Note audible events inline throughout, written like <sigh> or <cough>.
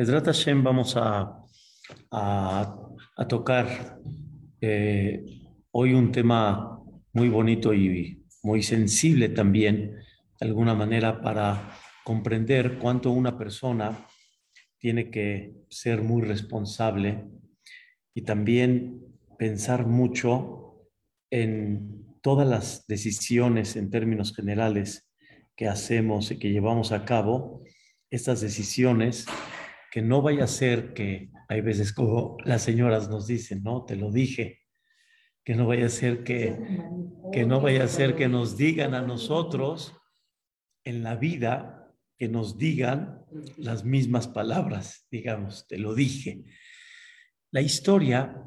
Medrat Hashem vamos a, a, tocar eh, hoy un tema muy bonito y muy sensible también, de alguna manera, para comprender cuánto una persona tiene que ser muy responsable y también pensar mucho en todas las decisiones en términos generales que hacemos y que llevamos a cabo, estas decisiones que no vaya a ser que hay veces como las señoras nos dicen, no, te lo dije, que no vaya a ser que, que no vaya a ser que nos digan a nosotros en la vida, que nos digan las mismas palabras, digamos, te lo dije. La historia,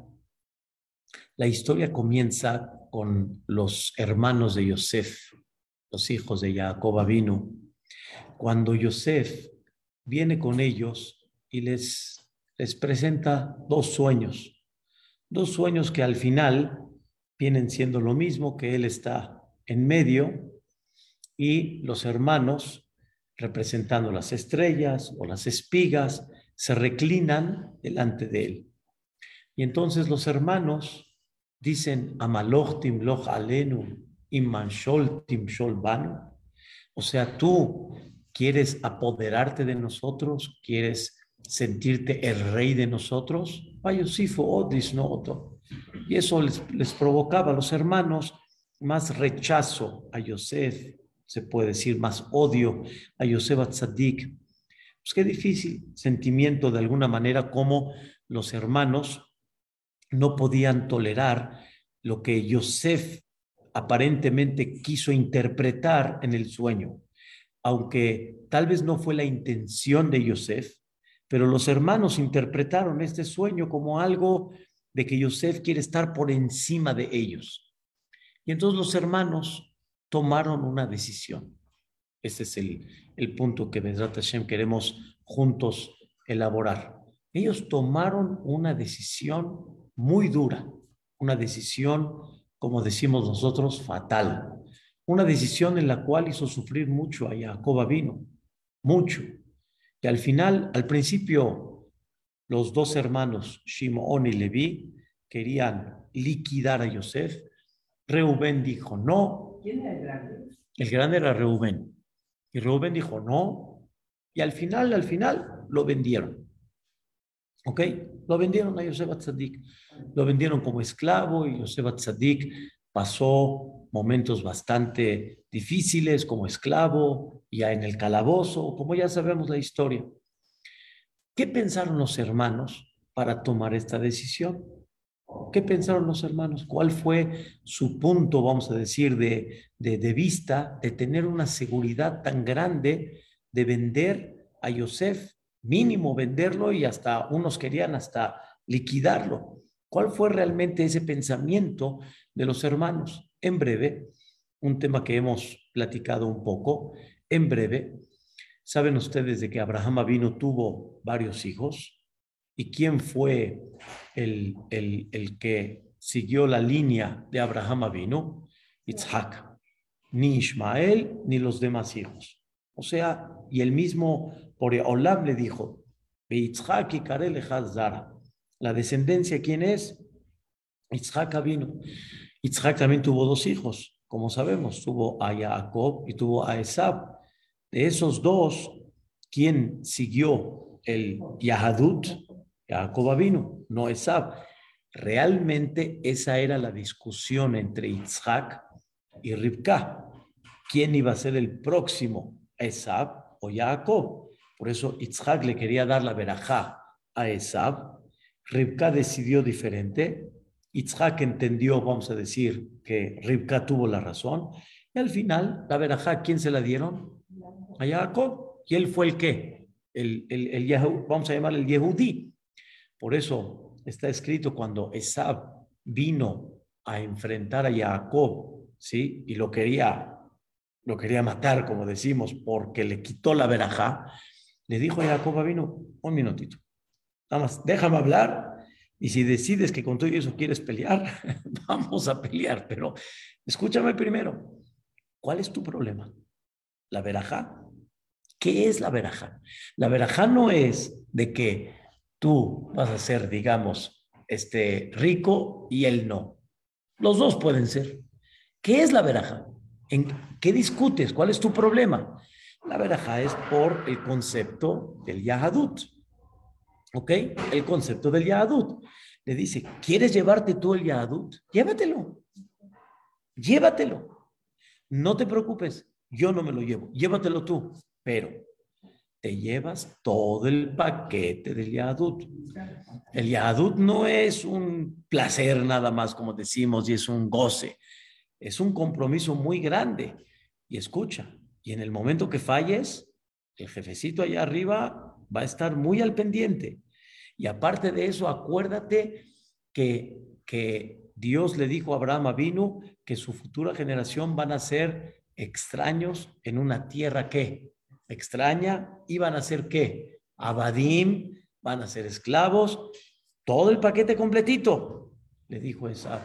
la historia comienza con los hermanos de Yosef, los hijos de Jacob vino. Cuando Yosef viene con ellos y les, les presenta dos sueños, dos sueños que al final vienen siendo lo mismo, que él está en medio y los hermanos, representando las estrellas o las espigas, se reclinan delante de él. Y entonces los hermanos dicen, Amalochtim loch alenu, tim shol banu. O sea, tú quieres apoderarte de nosotros, quieres sentirte el rey de nosotros, y eso les, provocaba a los hermanos más rechazo a Yosef, se puede decir, más odio a Yosef Atzadik. Pues qué difícil sentimiento de alguna manera como los hermanos no podían tolerar lo que Yosef aparentemente quiso interpretar en el sueño. Aunque tal vez no fue la intención de Yosef, pero los hermanos interpretaron este sueño como algo de que Yosef quiere estar por encima de ellos. Y entonces los hermanos tomaron una decisión. Ese es el, el punto que Bezrat Hashem queremos juntos elaborar. Ellos tomaron una decisión muy dura, una decisión, como decimos nosotros, fatal. Una decisión en la cual hizo sufrir mucho a Jacob vino, mucho que al final, al principio, los dos hermanos, Shimon y Levi, querían liquidar a Yosef. Reubén dijo no. ¿Quién era el grande? El grande era Reubén. Y Reubén dijo no. Y al final, al final, lo vendieron. ¿Ok? Lo vendieron a Yosef Atzadik. Lo vendieron como esclavo y Yosef Atzadik pasó momentos bastante difíciles como esclavo, ya en el calabozo, como ya sabemos la historia. ¿Qué pensaron los hermanos para tomar esta decisión? ¿Qué pensaron los hermanos? ¿Cuál fue su punto, vamos a decir, de, de, vista de tener una seguridad tan grande de vender a Yosef? Mínimo venderlo y hasta unos querían hasta liquidarlo. ¿Cuál fue realmente ese pensamiento de los hermanos? En breve, un tema que hemos platicado un poco, en breve, saben ustedes de que Abraham vino tuvo varios hijos y quién fue el, el, que siguió la línea de Abraham vino, Isaac, ni Ismael ni los demás hijos. O sea, y el mismo por Olam le dijo, y la descendencia, ¿quién es? Isaac vino. Isaac también tuvo dos hijos, como sabemos, tuvo a Jacob y tuvo a Esab. De esos dos, ¿quién siguió el Yahadut? Jacob vino, no Esab. Realmente esa era la discusión entre Isaac y Ribka. ¿Quién iba a ser el próximo, Esab o Jacob? Por eso Isaac le quería dar la verajá a Esab Ribka decidió diferente. Itzhak entendió, vamos a decir, que Ribka tuvo la razón. Y al final, la verajá, ¿quién se la dieron? A Jacob. Y él fue el qué? El, el, el vamos a llamar el Yehudí. Por eso está escrito cuando Esab vino a enfrentar a Jacob, ¿sí? Y lo quería, lo quería matar, como decimos, porque le quitó la verajá. Le dijo a Jacob, vino, un minutito. Nada más, déjame hablar y si decides que con todo eso quieres pelear, <laughs> vamos a pelear. Pero escúchame primero, ¿cuál es tu problema? ¿La veraja? ¿Qué es la verajá? La verajá no es de que tú vas a ser, digamos, este, rico y él no. Los dos pueden ser. ¿Qué es la verajá? ¿En qué discutes? ¿Cuál es tu problema? La verajá es por el concepto del Yahadut. ¿Ok? El concepto del Yahadut. Le dice, ¿quieres llevarte tú el Yahadut? Llévatelo. Llévatelo. No te preocupes, yo no me lo llevo. Llévatelo tú. Pero te llevas todo el paquete del Yahadut. El Yahadut no es un placer nada más, como decimos, y es un goce. Es un compromiso muy grande. Y escucha, y en el momento que falles, el jefecito allá arriba va a estar muy al pendiente. Y aparte de eso, acuérdate que, que Dios le dijo a Abraham vino que su futura generación van a ser extraños en una tierra que extraña y van a ser qué? Abadim, van a ser esclavos, todo el paquete completito. Le dijo esa,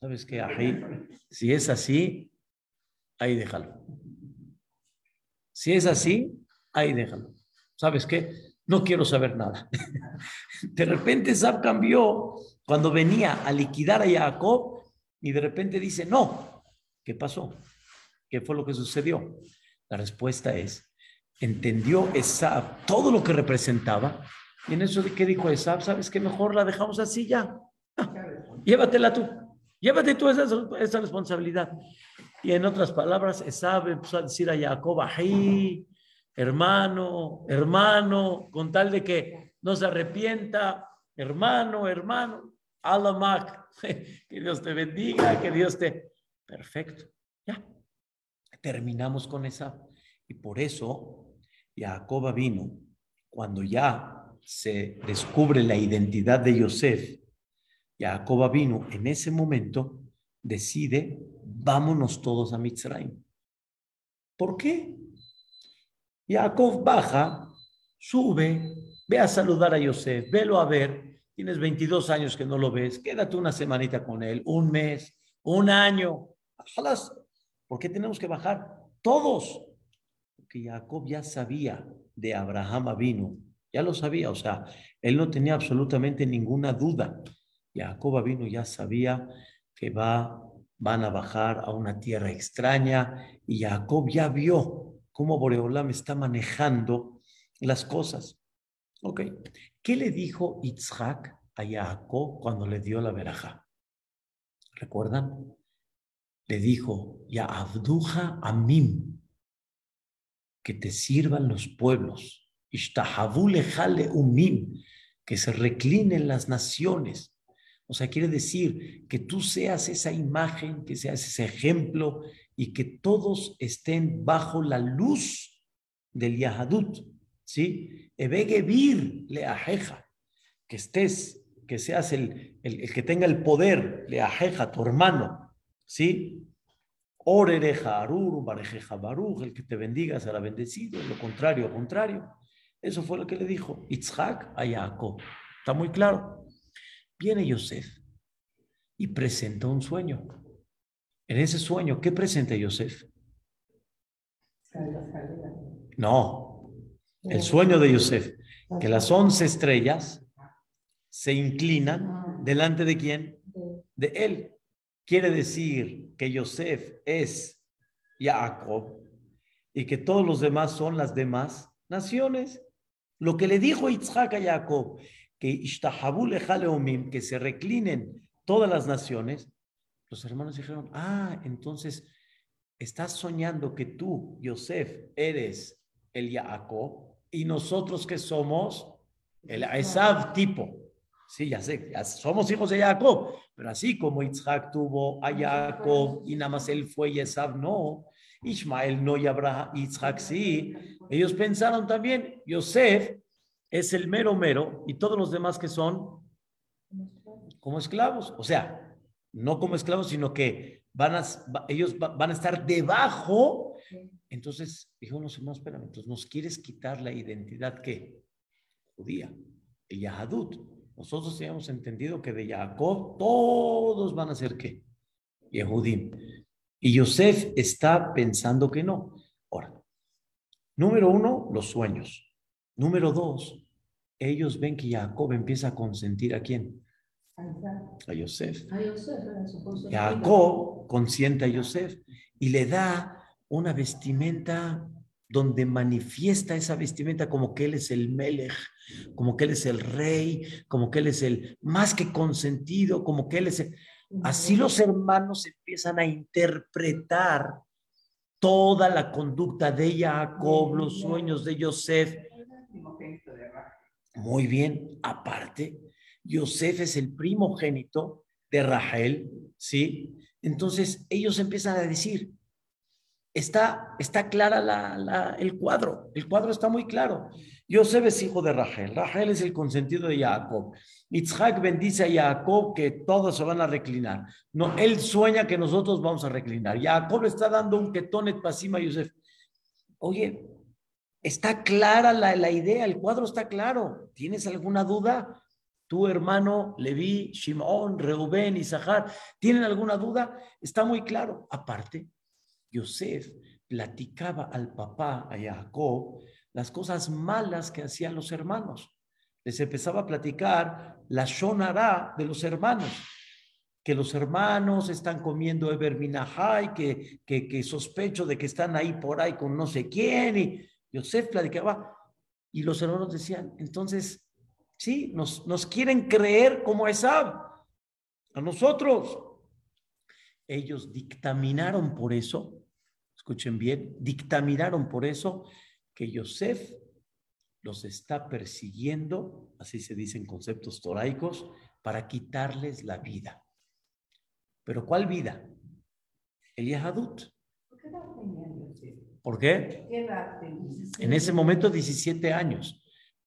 ¿sabes qué? Ahí, si es así, ahí déjalo. Si es así, ahí déjalo. ¿Sabes qué? No quiero saber nada. De repente Sab cambió cuando venía a liquidar a Jacob y de repente dice, no, ¿qué pasó? ¿Qué fue lo que sucedió? La respuesta es, entendió Esab todo lo que representaba y en eso que dijo Esab, ¿sabes qué? Mejor la dejamos así ya. llévatela tú, llévate tú esa, responsabilidad. Y en otras palabras, Esab empezó a decir a Jacob, ahí, hermano, hermano, con tal de que no se arrepienta, hermano, hermano, Alamak, <laughs> que Dios te bendiga, que Dios te... Perfecto, ya. Terminamos con esa. Y por eso Jacob vino, cuando ya se descubre la identidad de Yosef, Jacob vino en ese momento, decide vámonos todos a Mitzrayim. ¿Por qué? Jacob baja, sube, ve a saludar a Yosef, velo a ver, tienes 22 años que no lo ves, quédate una semanita con él, un mes, un año. ¿Por qué tenemos que bajar? Todos. Porque Jacob ya sabía de Abraham vino, ya lo sabía, o sea, él no tenía absolutamente ninguna duda. Jacob vino ya sabía que va van a bajar a una tierra extraña y Jacob ya vio cómo Boreolam está manejando las cosas. Ok, ¿qué le dijo Yitzhak a Jacob cuando le dio la veraja? ¿Recuerdan? Le dijo, ya abduja mim, que te sirvan los pueblos, umim, que se reclinen las naciones. O sea, quiere decir que tú seas esa imagen, que seas ese ejemplo y que todos estén bajo la luz del Yahadut, ¿sí? Ebegevir le ajeja, que estés, que seas el, el, que tenga el poder, le ajeja, tu hermano, ¿sí? Orereja arur, el que te bendiga será bendecido, lo contrario, contrario. Eso fue lo que le dijo Itzhak a Jacob. Está muy claro. Viene Yosef y presenta un sueño. En ese sueño, ¿qué presenta Yosef? No, el sueño de Yosef, que las once estrellas se inclinan delante de quién? De él. Quiere decir que Yosef es Jacob y que todos los demás son las demás naciones. Lo que le dijo Yitzhak a Jacob, que que se reclinen todas las naciones, los hermanos dijeron, ah, entonces estás soñando que tú, Yosef, eres el Jacob y nosotros que somos el Esav tipo. Sí, ya sé, somos hijos de Jacob, pero así como Isaac tuvo a Jacob y nada más él fue y Esav no, Ismael no y Abraham, Isaac sí, ellos pensaron también, Yosef es el mero mero y todos los demás que son como esclavos. O sea, no como esclavos, sino que van a, ellos van a estar debajo. Entonces dijo, no, no, espérame, entonces nos quieres quitar la identidad que judía, el Yahadut. Nosotros hemos entendido que de Jacob todos van a ser qué? Yehudim. Y Yosef está pensando que no. Ahora, Número uno, los sueños. Número dos, ellos ven que Jacob empieza a consentir a quién? A Yosef. Jacob consiente a Yosef y le da una vestimenta donde manifiesta esa vestimenta como que él es el Melech, como que él es el rey, como que él es el más que consentido, como que él es Así los hermanos empiezan a interpretar toda la conducta de Jacob, los sueños de Yosef. Muy bien, aparte, Yosef es el primogénito de Rahel, ¿sí? Entonces ellos empiezan a decir, está, está clara la, el cuadro, el cuadro está muy claro. Yosef es hijo de Rahel, Rahel es el consentido de Jacob. Itzhak bendice a Jacob que todos se van a reclinar. No, él sueña que nosotros vamos a reclinar. Jacob le está dando un ketonet pasima a Yosef. Oye, está clara la, la idea, el cuadro está claro. ¿Tienes alguna duda? Tu hermano Levi, Shimon, Reuben, Isahar, ¿tienen alguna duda? Está muy claro. Aparte, Yosef platicaba al papá, a Jacob, las cosas malas que hacían los hermanos. Les empezaba a platicar la shonara de los hermanos, que los hermanos están comiendo Eber que, que, que sospecho de que están ahí por ahí con no sé quién, y Yosef platicaba, y los hermanos decían, entonces, sí, nos, nos quieren creer como Esab, a nosotros. Ellos dictaminaron por eso escuchen bien, dictaminaron por eso que Yosef los está persiguiendo, así se dicen conceptos toraicos, para quitarles la vida. ¿Pero cuál vida? El Yahadut. ¿Por qué? En ese momento 17 años.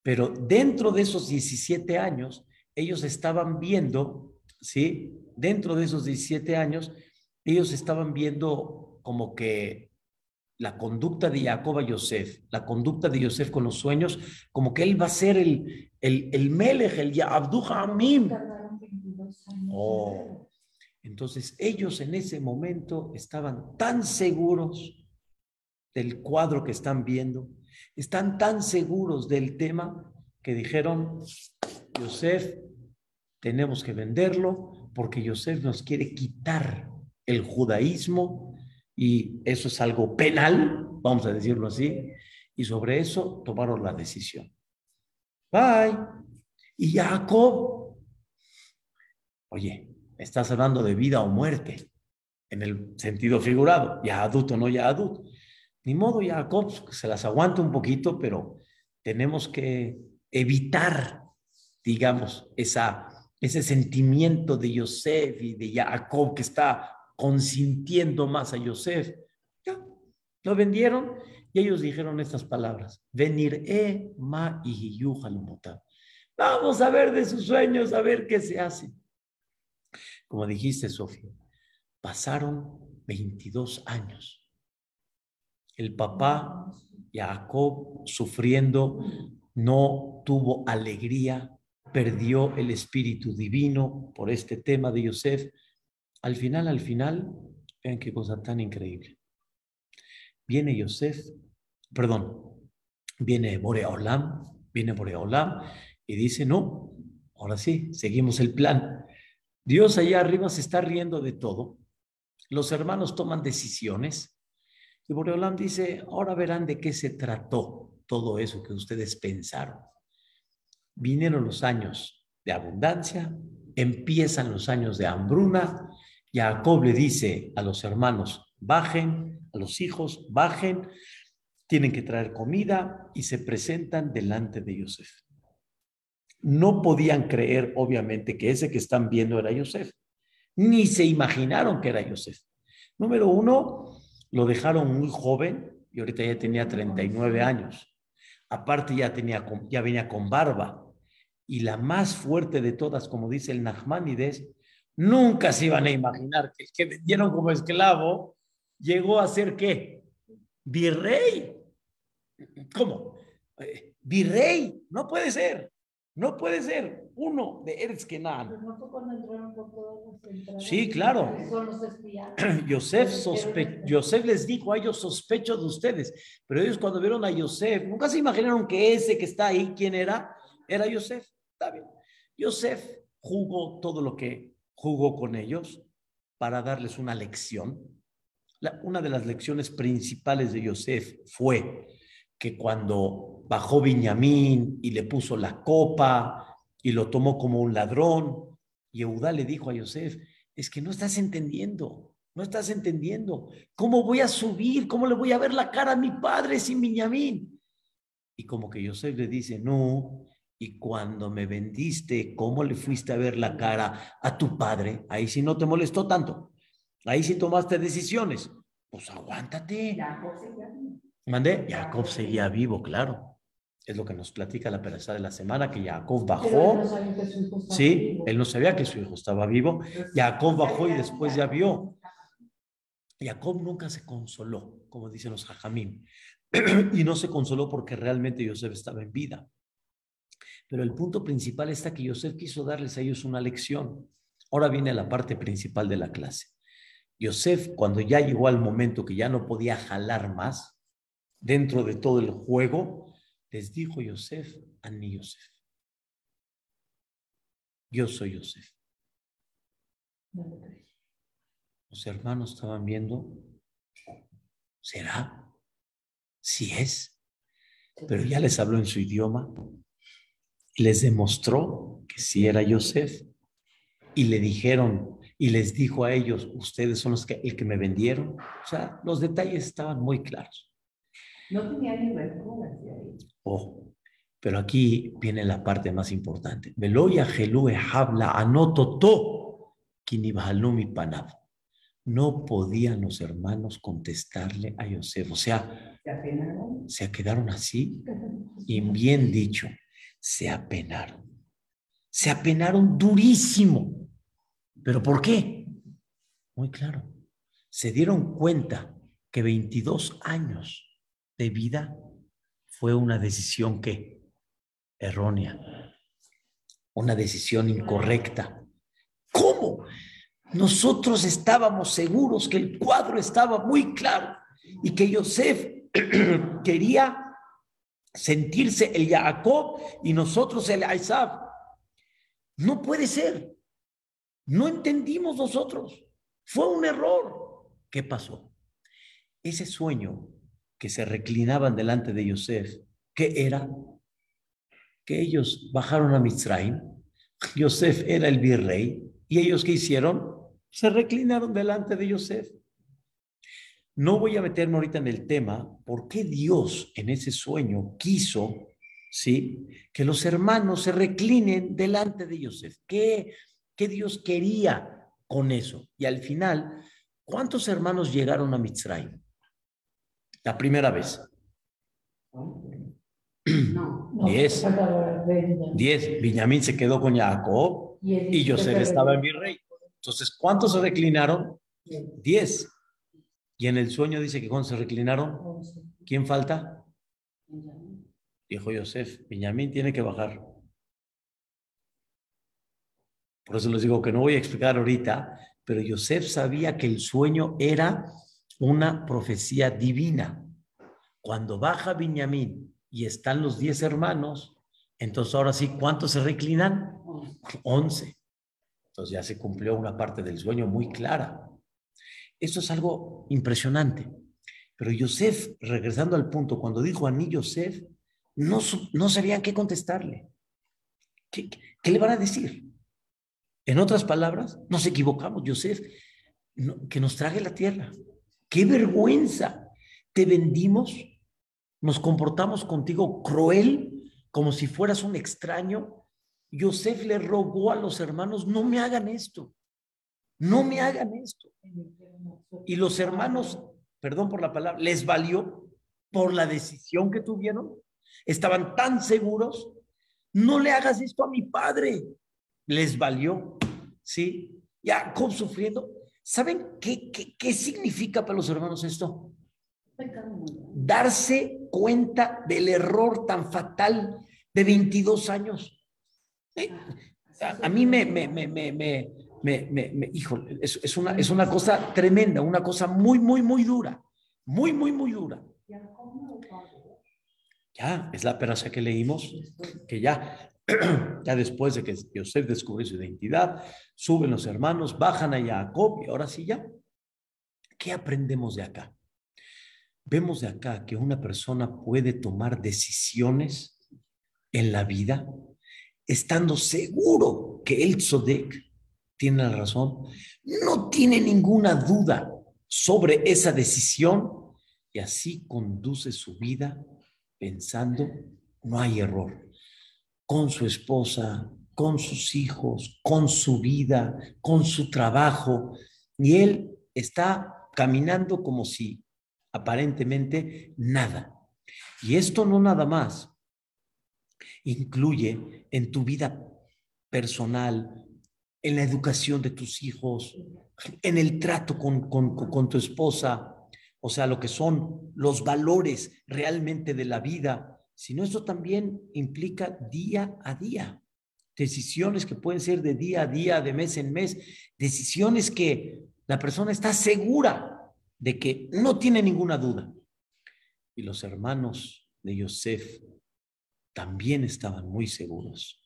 Pero dentro de esos 17 años, ellos estaban viendo, ¿sí? Dentro de esos 17 años, ellos estaban viendo como que la conducta de Jacob a Yosef, la conducta de Yosef con los sueños, como que él va a ser el, el, el Melech, el Abdu Hamim. Oh. Entonces ellos en ese momento estaban tan seguros del cuadro que están viendo, están tan seguros del tema que dijeron, Yosef, tenemos que venderlo porque Yosef nos quiere quitar el judaísmo y eso es algo penal, vamos a decirlo así, y sobre eso tomaron la decisión. Bye. Y Jacob, oye, estás hablando de vida o muerte, en el sentido figurado, ya adulto, no ya adulto. Ni modo, Jacob se las aguanta un poquito, pero tenemos que evitar, digamos, ese sentimiento de Yosef y de Jacob que está consintiendo más a Yosef. Ya, lo vendieron y ellos dijeron estas palabras: Venir e ma Vamos a ver de sus sueños, a ver qué se hace. Como dijiste, Sofía, pasaron 22 años. El papá, Jacob, sufriendo, no tuvo alegría, perdió el espíritu divino por este tema de Yosef al final, al final, vean qué cosa tan increíble. Viene Yosef, perdón, viene Boreolam, viene Boreolam y dice, no, ahora sí, seguimos el plan. Dios allá arriba se está riendo de todo. Los hermanos toman decisiones. Y Boreolam dice, ahora verán de qué se trató todo eso que ustedes pensaron. Vinieron los años de abundancia, empiezan los años de hambruna, Jacob le dice a los hermanos, bajen, a los hijos, bajen, tienen que traer comida y se presentan delante de Yosef. No podían creer, obviamente, que ese que están viendo era Yosef, ni se imaginaron que era Yosef. Número uno, lo dejaron muy joven y ahorita ya tenía 39 años. Aparte ya, tenía, ya venía con barba. Y la más fuerte de todas, como dice el Nachmanides, Nunca se iban a imaginar que el que vendieron como esclavo llegó a ser qué? Virrey. ¿Cómo? Eh, virrey, no puede ser. No puede ser uno de Eretz Kenan. Sí, claro. <clears throat> Yosef, sospe Yosef les dijo a ellos, sospecho de ustedes. Pero ellos cuando vieron a Yosef, nunca se imaginaron que ese que está ahí, ¿quién era? Era Yosef. Está bien. Yosef jugó todo lo que jugó con ellos para darles una lección. una de las lecciones principales de Yosef fue que cuando bajó Benjamín y le puso la copa y lo tomó como un ladrón, Yehudá le dijo a Yosef, es que no estás entendiendo, no estás entendiendo. ¿Cómo voy a subir? ¿Cómo le voy a ver la cara a mi padre sin Benjamín? Y como que Yosef le dice, no, y cuando me vendiste, ¿cómo le fuiste a ver la cara a tu padre? Ahí sí no te molestó tanto. Ahí sí tomaste decisiones. Pues aguántate. Mandé, Jacob seguía vivo, claro. Es lo que nos platica la pereza de la semana, que Jacob bajó. sí, él no sabía que su hijo estaba vivo. Jacob bajó y después ya vio. Jacob nunca se consoló, como dicen los jajamín. <clears throat> y no se consoló porque realmente Yosef estaba en vida. Pero el punto principal está que Yosef quiso darles a ellos una lección. Ahora viene la parte principal de la clase. Yosef, cuando ya llegó al momento que ya no podía jalar más, dentro de todo el juego, les dijo Yosef a mí Yosef. Yo soy Yosef. Los hermanos estaban viendo, ¿será? Si es. Pero ya les habló en su idioma, les demostró que sí era Yosef y le dijeron y les dijo a ellos, ustedes son los que, el que me vendieron. O sea, los detalles estaban muy claros. No tenía ni Ojo, pero aquí viene la parte más importante. Veloya gelue habla anototo mi panav. No podían los hermanos contestarle a Yosef. O sea. Se quedaron así. <laughs> Y bien dicho, se apenaron. Se apenaron durísimo. ¿Pero por qué? Muy claro. Se dieron cuenta que 22 años de vida fue una decisión que errónea, una decisión incorrecta. ¿Cómo? Nosotros estábamos seguros que el cuadro estaba muy claro y que Yosef <clears throat> quería sentirse el Jacob y nosotros el Isaac. No puede ser. No entendimos nosotros. Fue un error. ¿Qué pasó? Ese sueño que se reclinaban delante de Yosef, ¿qué era? Que ellos bajaron a Mitzrayim, Yosef era el virrey, y ellos ¿qué hicieron? Se reclinaron delante de Yosef. No voy a meterme ahorita en el tema, ¿por qué Dios en ese sueño quiso, sí, que los hermanos se reclinen delante de Yosef? ¿Qué, qué Dios quería con eso? Y al final, ¿cuántos hermanos llegaron a Mitzrayim? La primera vez. <clears throat> Diez. Diez. Viñamín se quedó con Jacob y José estaba en virrey. Entonces, ¿cuántos se reclinaron? Diez. Y en el sueño dice que cuando se reclinaron, ¿quién falta? Dijo Yosef, Benjamín tiene que bajar. Por eso les digo que no voy a explicar ahorita, pero Yosef sabía que el sueño era una profecía divina. Cuando baja Benjamín y están los diez hermanos, entonces ahora sí, ¿cuántos se reclinan? Once. Entonces ya se cumplió una parte del sueño muy clara. Esto es algo impresionante. Pero Yosef, regresando al punto, cuando dijo a mí Yosef, no, no sabían qué contestarle. ¿Qué, ¿Qué, le van a decir? En otras palabras, nos equivocamos, Yosef, que nos trague la tierra. ¡Qué vergüenza! Te vendimos, nos comportamos contigo cruel, como si fueras un extraño. Yosef le rogó a los hermanos, no me hagan esto, no me hagan esto. Y los hermanos, perdón por la palabra, les valió por la decisión que tuvieron. Estaban tan seguros, no le hagas esto a mi padre. Les valió, ¿sí? Jacob sufriendo, ¿Saben qué, qué, significa para los hermanos esto? Darse cuenta del error tan fatal de 22 años. Eh, a, a mí me, me, me, me, me, me, me, es, es, una, es una cosa tremenda, una cosa muy, muy, muy dura, muy, muy, muy dura. Ya, es la peraza que leímos, que ya, <clears throat> ya después de que Yosef descubre su identidad, suben los hermanos, bajan a Jacob y ahora sí ya. ¿Qué aprendemos de acá? Vemos de acá que una persona puede tomar decisiones en la vida estando seguro que el Tzodek tiene la razón, no tiene ninguna duda sobre esa decisión y así conduce su vida pensando no hay error con su esposa, con sus hijos, con su vida, con su trabajo y él está caminando como si aparentemente nada. Y esto no nada más incluye en tu vida personal, en la educación de tus hijos, en el trato con, con, tu esposa, o sea, lo que son los valores realmente de la vida, sino eso también implica día a día, decisiones que pueden ser de día a día, de mes en mes, decisiones que la persona está segura de que no tiene ninguna duda. Y los hermanos de Yosef también estaban muy seguros.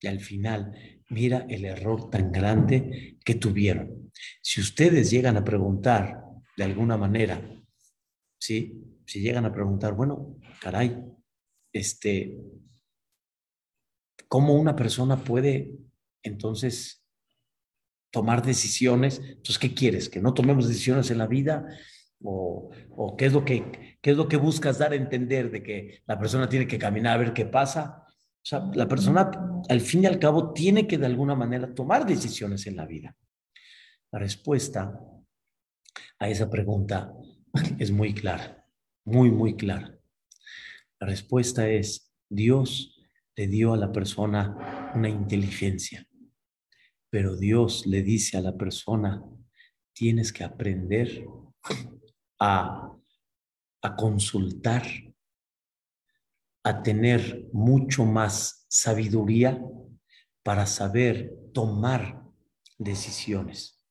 Y al final, mira el error tan grande que tuvieron. Si ustedes llegan a preguntar de alguna manera, ¿sí? Si llegan a preguntar, bueno, caray, este, ¿cómo una persona puede entonces tomar decisiones? Entonces, ¿qué quieres? ¿Que no tomemos decisiones en la vida? ¿O, o qué, es lo que, qué es lo que buscas dar a entender de que la persona tiene que caminar a ver qué pasa? O sea, la persona al fin y al cabo tiene que de alguna manera tomar decisiones en la vida. La respuesta a esa pregunta <laughs> es muy clara, muy, muy clara. La respuesta es, Dios le dio a la persona una inteligencia, pero Dios le dice a la persona, tienes que aprender a, a consultar, a tener mucho más sabiduría para saber tomar decisiones.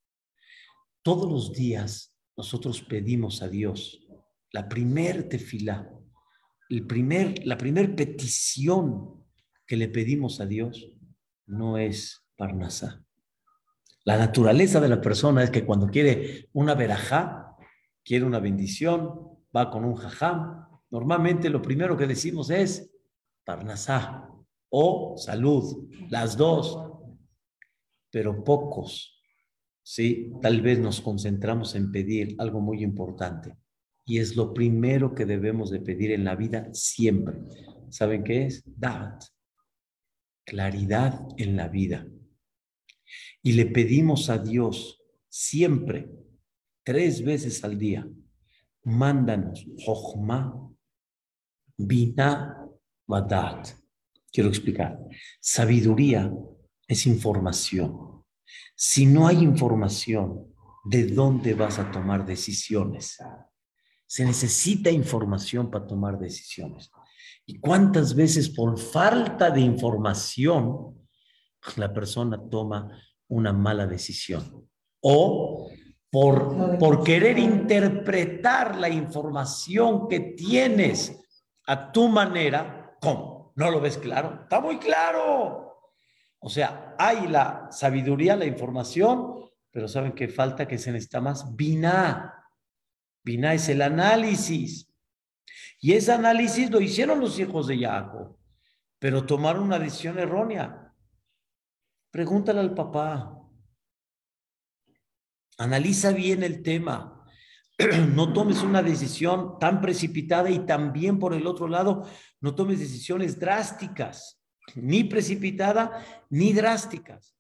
Todos los días nosotros pedimos a Dios la primer tefilá, el primer, la primer petición que le pedimos a Dios no es Parnasá. La naturaleza de la persona es que cuando quiere una verajá, quiere una bendición, va con un jajam. Normalmente lo primero que decimos es Parnasá o salud, las dos. Pero pocos, sí, tal vez nos concentramos en pedir algo muy importante. Y es lo primero que debemos de pedir en la vida siempre. ¿Saben qué es? Dat. Claridad en la vida. Y le pedimos a Dios siempre, tres veces al día, mándanos Jochma, Bina, Vadat. Quiero explicar. Sabiduría es información. Si no hay información, ¿de dónde vas a tomar decisiones? Se necesita información para tomar decisiones. ¿Y cuántas veces por falta de información la persona toma una mala decisión? O por, por querer interpretar la información que tienes a tu manera, ¿cómo? ¿No lo ves claro? Está muy claro. O sea, hay la sabiduría, la información, pero ¿saben qué falta? Que se necesita más Biná. Biná es el análisis. Y ese análisis lo hicieron los hijos de Jacob, pero tomaron una decisión errónea. Pregúntale al papá. Analiza bien el tema. <clears throat> No tomes una decisión tan precipitada y también por el otro lado, no tomes decisiones drásticas, ni precipitada ni drásticas.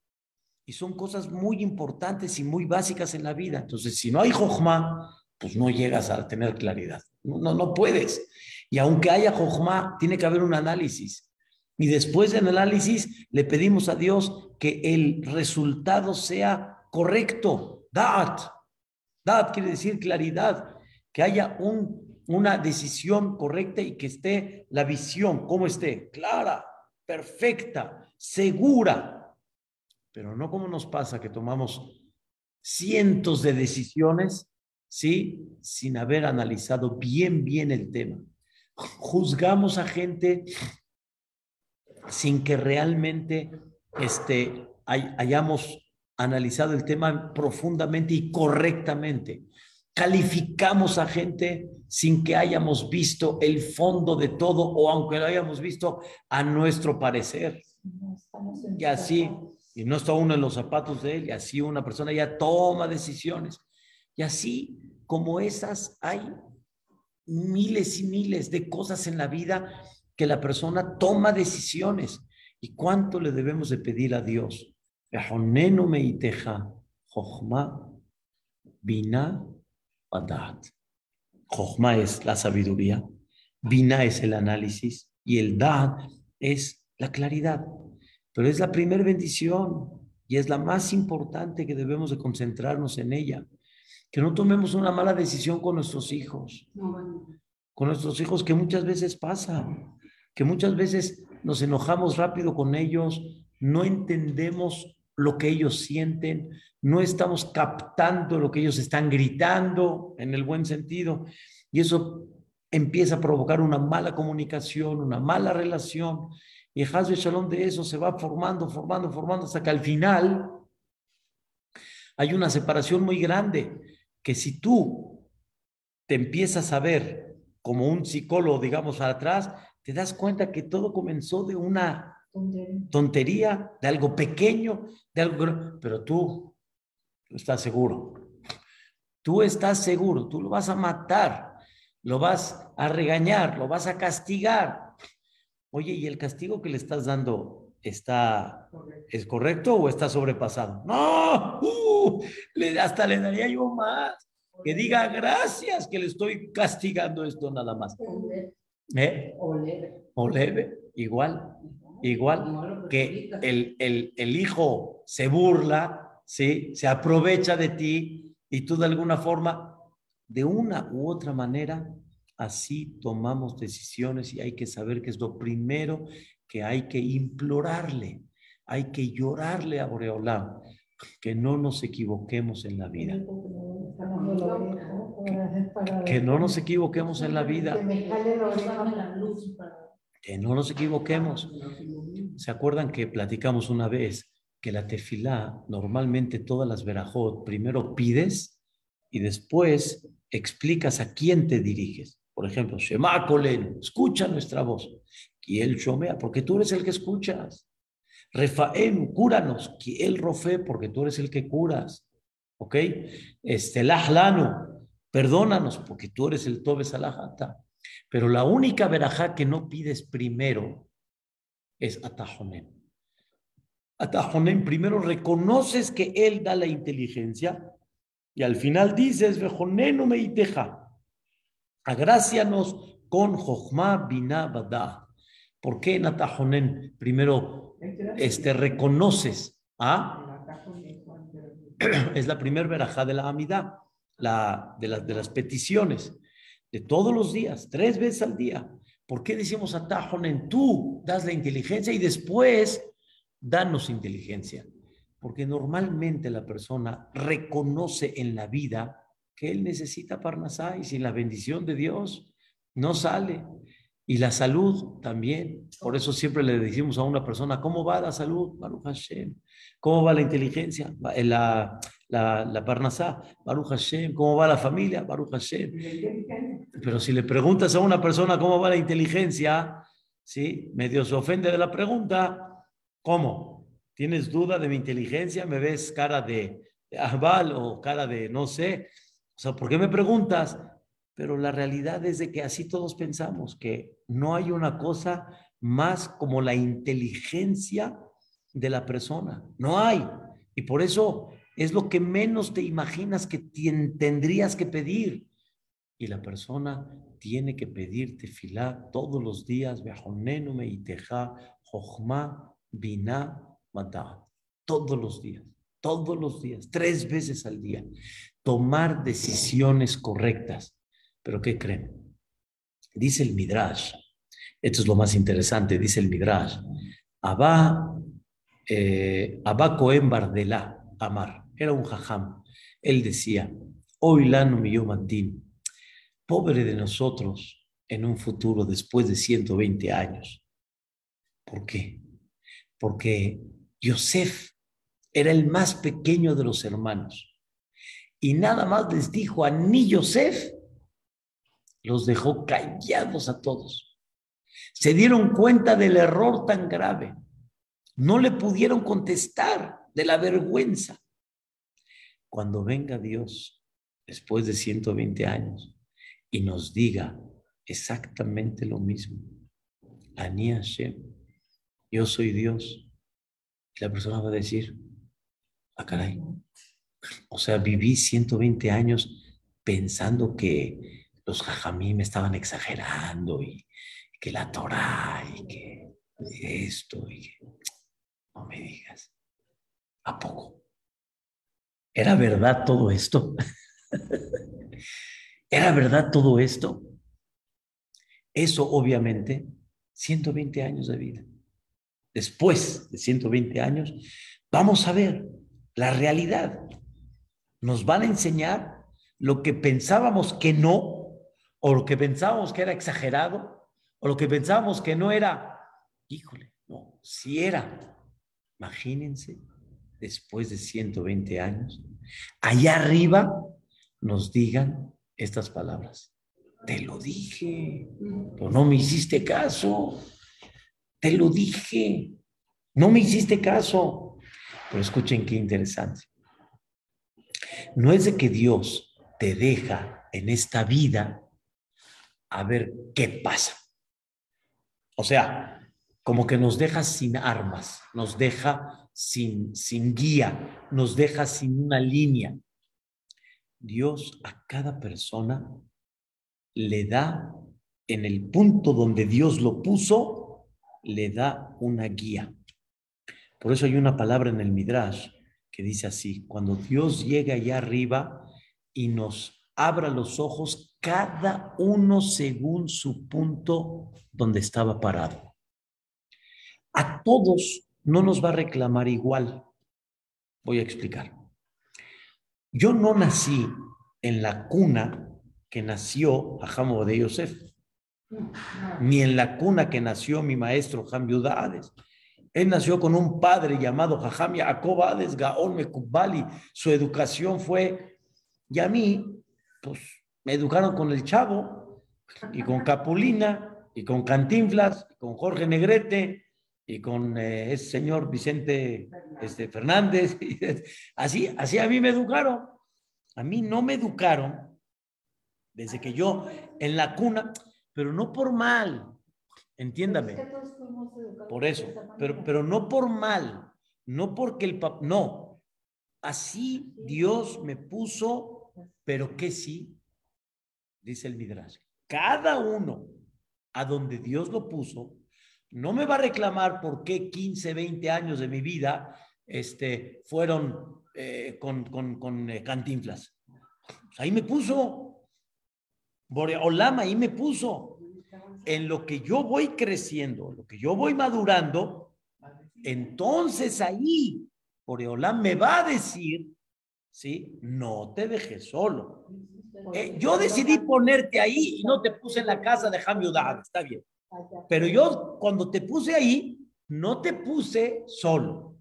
Y son cosas muy importantes y muy básicas en la vida. Entonces, si no hay jojma, pues no llegas a tener claridad. No, no, puedes. Y aunque haya jojma, tiene que haber un análisis. Y después del análisis, le pedimos a Dios que el resultado sea correcto. Dat. Dat quiere decir claridad. Que haya un, una decisión correcta y que esté la visión, como esté, clara, perfecta, segura. Pero no como nos pasa que tomamos cientos de decisiones, ¿sí? Sin haber analizado bien, bien el tema. Juzgamos a gente sin que realmente este, hayamos analizado el tema profundamente y correctamente. Calificamos a gente sin que hayamos visto el fondo de todo o aunque lo hayamos visto a nuestro parecer. Y así, y no está uno en los zapatos de él, y así una persona ya toma decisiones. Y así como esas hay miles y miles de cosas en la vida que la persona toma decisiones. ¿Y cuánto le debemos de pedir a Dios? Bina Adat. Jochma es la sabiduría, Bina es el análisis y el Dad es la claridad. Pero es la primera bendición y es la más importante que debemos de concentrarnos en ella. Que no tomemos una mala decisión con nuestros hijos. Con nuestros hijos que muchas veces pasa, que muchas veces nos enojamos rápido con ellos, no entendemos lo que ellos sienten, no estamos captando lo que ellos están gritando en el buen sentido y eso empieza a provocar una mala comunicación, una mala relación y de Shalom de eso se va formando, formando, formando hasta que al final hay una separación muy grande que si tú te empiezas a ver como un psicólogo, digamos, atrás, te das cuenta que todo comenzó de una tontería, de algo pequeño, de algo, pero tú, tú estás seguro. Tú estás seguro, tú lo vas a matar, lo vas a regañar, lo vas a castigar. Oye, ¿y el castigo que le estás dando está es correcto o está sobrepasado? No, uh, le, hasta le daría yo más. Que diga gracias que le estoy castigando esto nada más. ¿Eh? O leve. O leve, igual. Igual que el, el, el, hijo se burla, ¿sí? se aprovecha de ti y tú de alguna forma, de una u otra manera, así tomamos decisiones y hay que saber que es lo primero que hay que implorarle, hay que llorarle a Boreolam, que no nos equivoquemos en la vida. Que, que no nos equivoquemos en la vida que no nos equivoquemos. ¿Se acuerdan que platicamos una vez que la tefilá, normalmente todas las verajot, primero pides y después explicas a quién te diriges? Por ejemplo, Shema Kolen, escucha nuestra voz. Y él porque tú eres el que escuchas. Refaem, cúranos. Que él rofe, porque tú eres el que curas. ¿Ok? Este, Lahlano, perdónanos, porque tú eres el Tobe Salahata. Pero la única verajá que no pides primero es Atajonen. Atajonen, primero reconoces que Él da la inteligencia y al final dices, Vejonenu me iteja. Agracianos con Jochma Bina Bada. ¿Por qué en Atajonen primero este, reconoces? ¿ah? <clears throat> Es la primera verajá de la amidad, la, de, las, de las peticiones de todos los días, tres veces al día. ¿Por qué decimos en Tú das la inteligencia y después danos inteligencia. Porque normalmente la persona reconoce en la vida que él necesita Parnasá y sin la bendición de Dios no sale. Y la salud también. Por eso siempre le decimos a una persona, ¿cómo va la salud? Baruch Hashem. ¿Cómo va la inteligencia? La, la, la Parnasá, Baruch Hashem. ¿Cómo va la familia? Baruch Hashem. Pero si le preguntas a una persona cómo va la inteligencia, ¿sí? medio se ofende de la pregunta. ¿Cómo? ¿Tienes duda de mi inteligencia? ¿Me ves cara de, de o cara de no sé? O sea, ¿por qué me preguntas? Pero la realidad es de que así todos pensamos, que no hay una cosa más como la inteligencia de la persona. No hay. Y por eso es lo que menos te imaginas que tendrías que pedir. Y la persona tiene que pedirte filá todos los días, bina, Todos los días, todos los días, tres veces al día. Tomar decisiones correctas. Pero ¿qué creen? Dice el Midrash, esto es lo más interesante, dice el Midrash, Abba, eh, Abba Cohen Bardelá, Amar, era un jajam. Él decía, hoy lano miyomatim, pobre de nosotros en un futuro después de 120 años. ¿Por qué? Porque Yosef era el más pequeño de los hermanos. Y nada más les dijo a ni Yosef, los dejó callados a todos. Se dieron cuenta del error tan grave. No le pudieron contestar de la vergüenza. Cuando venga Dios, después de 120 años, y nos diga exactamente lo mismo, Ani yo soy Dios, la persona va a decir, ah, caray, o sea, viví 120 años pensando que los jajamí me estaban exagerando y que la Torah y que esto y que... No me digas. ¿A poco? ¿Era verdad todo esto? <laughs> ¿Era verdad todo esto? Eso obviamente, 120 años de vida. Después de 120 años, vamos a ver la realidad. Nos van a enseñar lo que pensábamos que no, o lo que pensábamos que era exagerado, o lo que pensábamos que no era, híjole, no, si era. Imagínense, después de 120 años, allá arriba nos digan estas palabras. Te lo dije, pero no me hiciste caso. Te lo dije, no me hiciste caso. Pero escuchen qué interesante. No es de que Dios te deja en esta vida a ver qué pasa. O sea, como que nos deja sin armas, nos deja sin, sin guía, nos deja sin una línea. Dios a cada persona le da, en el punto donde Dios lo puso, le da una guía. Por eso hay una palabra en el Midrash que dice así, cuando Dios llega allá arriba y nos abra los ojos, cada uno según su punto donde estaba parado. A todos no nos va a reclamar igual. Voy a explicar. Yo no nací en la cuna que nació Ajamo de Yosef, ni en la cuna que nació mi maestro Ham Yudades. Él nació con un padre llamado Jajam Yaakov Ades Gaon Mekubali. Su educación fue, y a mí, pues me educaron con el Chavo, y con Capulina, y con Cantinflas, y con Jorge Negrete, y con eh, ese señor Vicente este, Fernández. <laughs> así, así a mí me educaron. A mí no me educaron desde que yo en la cuna, pero no por mal, entiéndame. Por eso, pero, pero no por mal, no porque el papá, no. Así Dios me puso, pero que sí, dice el Midrash. Cada uno a donde Dios lo puso, no me va a reclamar por qué 15, 20 años de mi vida este, fueron eh, con, con, eh, cantinflas. Ahí me puso. Boreolama ahí me puso. En lo que yo voy creciendo, lo que yo voy madurando, entonces ahí Boreolama me va a decir, ¿sí? No te dejes solo. Eh, yo decidí ponerte ahí y no te puse en la casa de Hamiudad, está bien. Pero yo cuando te puse ahí, no te puse solo.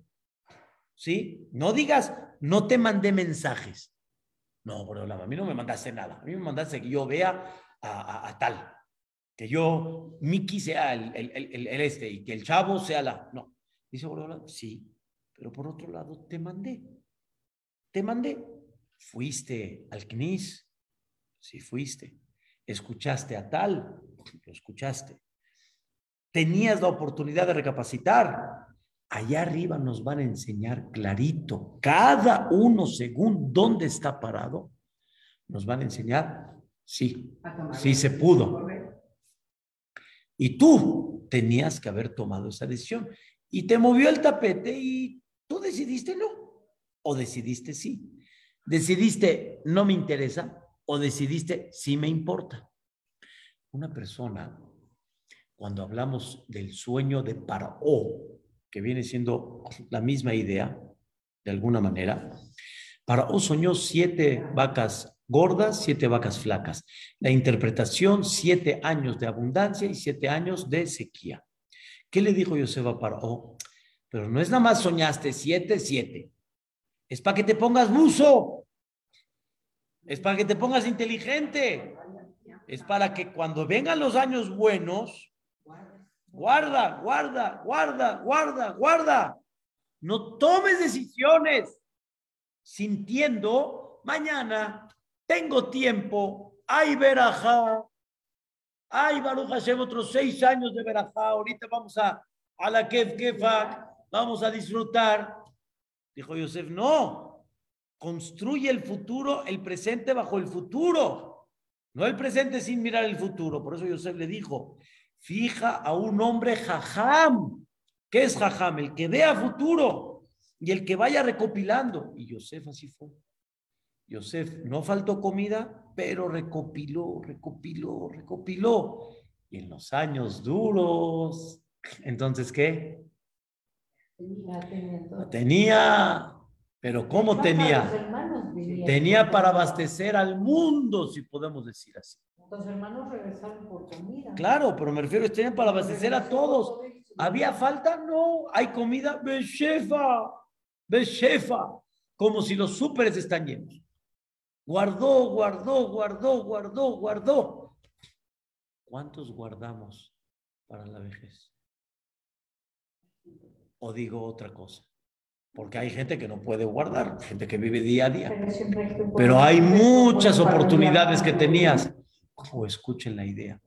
¿Sí? No digas, no te mandé mensajes. No, bro, a mí no me mandaste nada. A mí me mandaste que yo vea a, tal. Que yo, Miki sea el, el, el, este y que el chavo sea la. No. Dice, bro, sí. Pero por otro lado, te mandé. Te mandé. Fuiste al CNIS. Sí, fuiste. Escuchaste a tal. Lo escuchaste tenías la oportunidad de recapacitar. Allá arriba nos van a enseñar clarito, cada uno según dónde está parado, nos van a enseñar, sí, sí se pudo. Y tú tenías que haber tomado esa decisión. Y te movió el tapete y tú decidiste no, o decidiste sí. Decidiste no me interesa, o decidiste sí me importa. Una persona cuando hablamos del sueño de Paró, que viene siendo la misma idea, de alguna manera. Paró soñó siete vacas gordas, siete vacas flacas. La interpretación, siete años de abundancia y siete años de sequía. ¿Qué le dijo Yosef a Paró? Pero no es nada más soñaste siete, siete. Es para que te pongas buzo. Es para que te pongas inteligente. Es para que cuando vengan los años buenos, guarda, guarda, guarda, guarda, guarda. No tomes decisiones sintiendo, mañana tengo tiempo, hay verajá, hay Baruch Hashem otros seis años de verajá, ahorita vamos a, a la Kef Kefa, vamos a disfrutar. Dijo Yosef, no, construye el futuro, el presente bajo el futuro, no el presente sin mirar el futuro. Por eso Yosef le dijo, fija a un hombre jajam. ¿Qué es jajam? El que vea futuro y el que vaya recopilando. Y Yosef así fue. Yosef no faltó comida, pero recopiló, recopiló, recopiló. Y en los años duros, entonces, ¿qué? Tenía, pero ¿cómo tenía? Tenía para abastecer al mundo, si podemos decir así. Los hermanos regresaron por comida. Claro, pero me refiero, tenían para abastecer a todos. ¿Había falta? No, hay comida. Beshefa, Beshefa, como si los súperes están llenos. Guardó, guardó, guardó, guardó, guardó. ¿Cuántos guardamos para la vejez? O digo otra cosa. Porque hay gente que no puede guardar, gente que vive día a día. Pero hay muchas oportunidades que tenías. O escuchen la idea.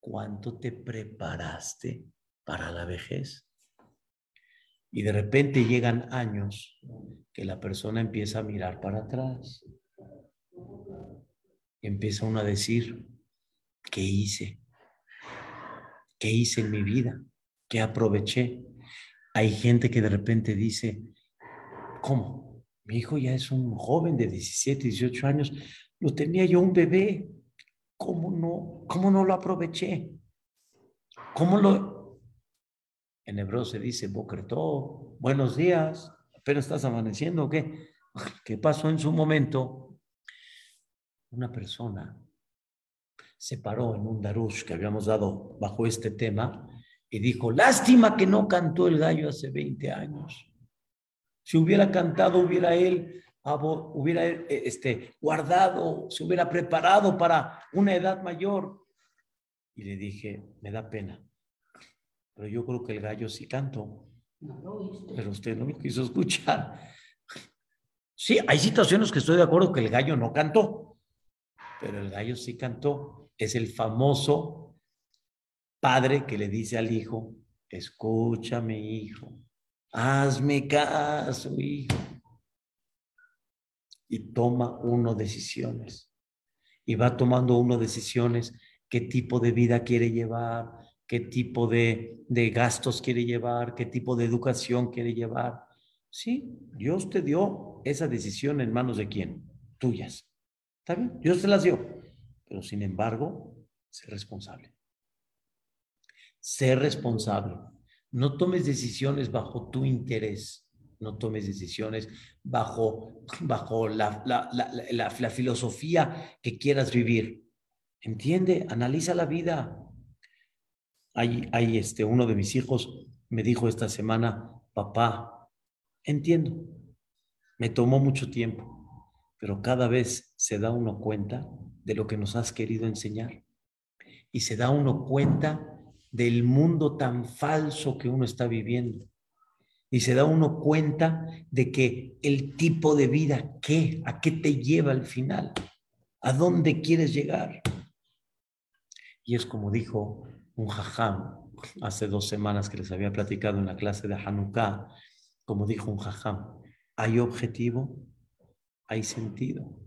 ¿Cuánto te preparaste para la vejez? Y de repente llegan años que la persona empieza a mirar para atrás. Empieza uno a decir, ¿qué hice? ¿Qué hice en mi vida? ¿Qué aproveché? Hay gente que de repente dice, ¿cómo? Mi hijo ya es un joven de 17, 18 años, lo tenía yo un bebé. ¿Cómo no, cómo no lo aproveché? ¿Cómo lo... En hebreo se dice, Bocretó, buenos días, apenas estás amaneciendo o qué? <laughs> ¿Qué pasó en su momento? Una persona se paró en un darush que habíamos dado bajo este tema y dijo, lástima que no cantó el gallo hace 20 años. Si hubiera cantado, hubiera él hubiera eh, este, guardado, se hubiera preparado para una edad mayor. Y le dije, me da pena, pero yo creo que el gallo sí cantó. Pero usted no lo quiso escuchar. Sí, hay situaciones que estoy de acuerdo que el gallo no cantó, pero el gallo sí cantó. Es el famoso padre que le dice al hijo, escúchame hijo, hazme caso hijo y toma uno decisiones. Y va tomando uno decisiones, qué tipo de vida quiere llevar, qué tipo de, de gastos quiere llevar, qué tipo de educación quiere llevar. Sí, Dios te dio esa decisión en manos de quién? Tuyas. ¿Está bien? Dios te las dio. Pero sin embargo, sé responsable. Sé responsable. No tomes decisiones bajo tu interés no tomes decisiones bajo, bajo la, la, la, la, filosofía que quieras vivir. Entiende, analiza la vida. Hay, hay este, uno de mis hijos me dijo esta semana, papá, entiendo, me tomó mucho tiempo, pero cada vez se da uno cuenta de lo que nos has querido enseñar y se da uno cuenta del mundo tan falso que uno está viviendo y se da uno cuenta de que el tipo de vida, ¿qué? ¿A qué te lleva al final? ¿A dónde quieres llegar? Y es como dijo un jajam hace dos semanas que les había platicado en la clase de Hanukkah, como dijo un jajam, ¿hay objetivo? Hay sentido.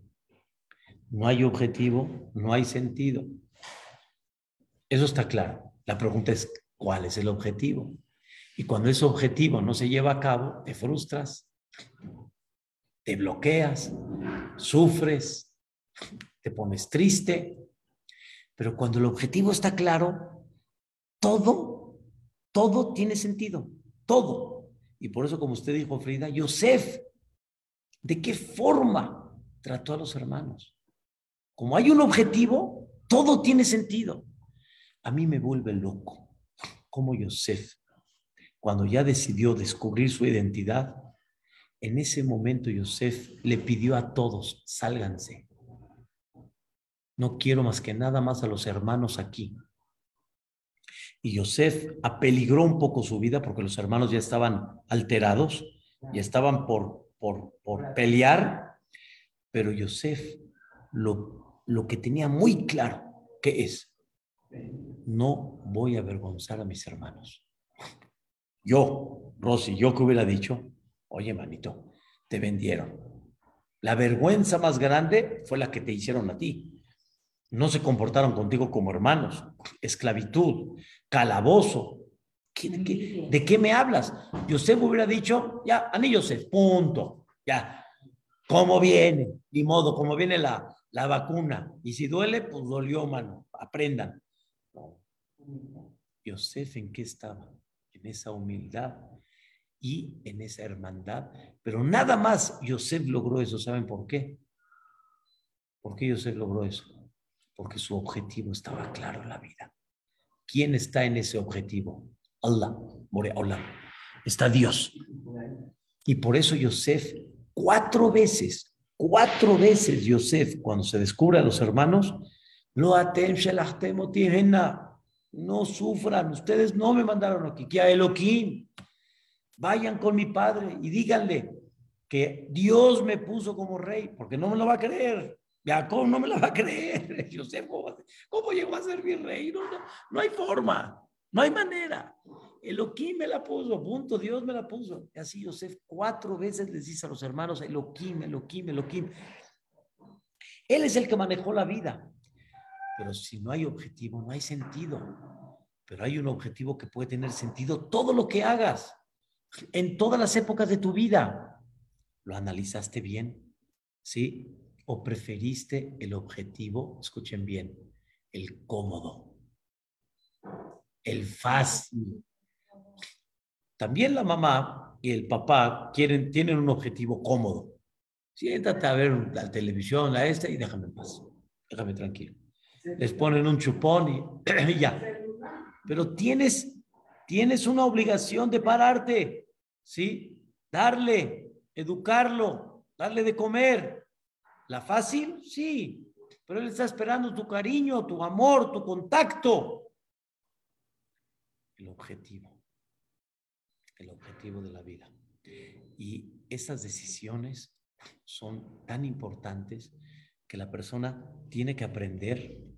No hay objetivo, no hay sentido. Eso está claro. La pregunta es, ¿cuál es el objetivo? Y cuando ese objetivo no se lleva a cabo, te frustras, te bloqueas, sufres, te pones triste. Pero cuando el objetivo está claro, todo, todo tiene sentido, todo. Y por eso, como usted dijo, Frida, Yosef, ¿de qué forma trató a los hermanos? Como hay un objetivo, todo tiene sentido. A mí me vuelve loco como Yosef, cuando ya decidió descubrir su identidad, en ese momento Yosef le pidió a todos, sálganse. No quiero más que nada más a los hermanos aquí. Y Yosef apeligró un poco su vida porque los hermanos ya estaban alterados, y estaban por, por, por pelear, pero Yosef lo, lo que tenía muy claro, que es, no voy a avergonzar a mis hermanos. Yo, Rosy, yo que hubiera dicho, oye, manito, te vendieron. La vergüenza más grande fue la que te hicieron a ti. No se comportaron contigo como hermanos. Esclavitud, calabozo. de, qué, me hablas? Yosef hubiera dicho, ya, anillo se punto. Ya, ¿cómo viene? Ni modo, como viene la, la vacuna. Y si duele, pues dolió, mano. Aprendan. Yosef en qué estaba? En esa humildad y en esa hermandad. Pero nada más Yosef logró eso. ¿Saben por qué? ¿Por qué Yosef logró eso? Porque su objetivo estaba claro en la vida. ¿Quién está en ese objetivo? Allah, More Allah. Está Dios. Y por eso Yosef, cuatro veces, cuatro veces Yosef, cuando se descubre a los hermanos, lo atem no sufran, ustedes no me mandaron aquí, que a Elohim, vayan con mi padre y díganle que Dios me puso como rey, porque no me lo va a creer. Jacob no me lo va a creer. <laughs> Yo sé cómo, llegó a ser mi rey. No, no, hay forma, no hay manera. Elohim me la puso, punto, Dios me la puso. Y así Yosef cuatro veces les dice a los hermanos, Elohim, Elohim, Elohim. Él es el que manejó la vida. Pero si no hay objetivo, no hay sentido. Pero hay un objetivo que puede tener sentido todo lo que hagas en todas las épocas de tu vida. ¿Lo analizaste bien? ¿Sí? ¿O preferiste el objetivo? Escuchen bien, el cómodo, el fácil. También la mamá y el papá quieren, tienen un objetivo cómodo. Siéntate a ver la televisión, a esta y déjame en paz. Déjame tranquilo les ponen un chupón y, <clears throat> ya. Pero tienes, tienes una obligación de pararte, ¿sí? Darle, educarlo, darle de comer. ¿La fácil? Sí, pero él está esperando tu cariño, tu amor, tu contacto. El objetivo, el objetivo de la vida. Y esas decisiones son tan importantes que la persona tiene que aprender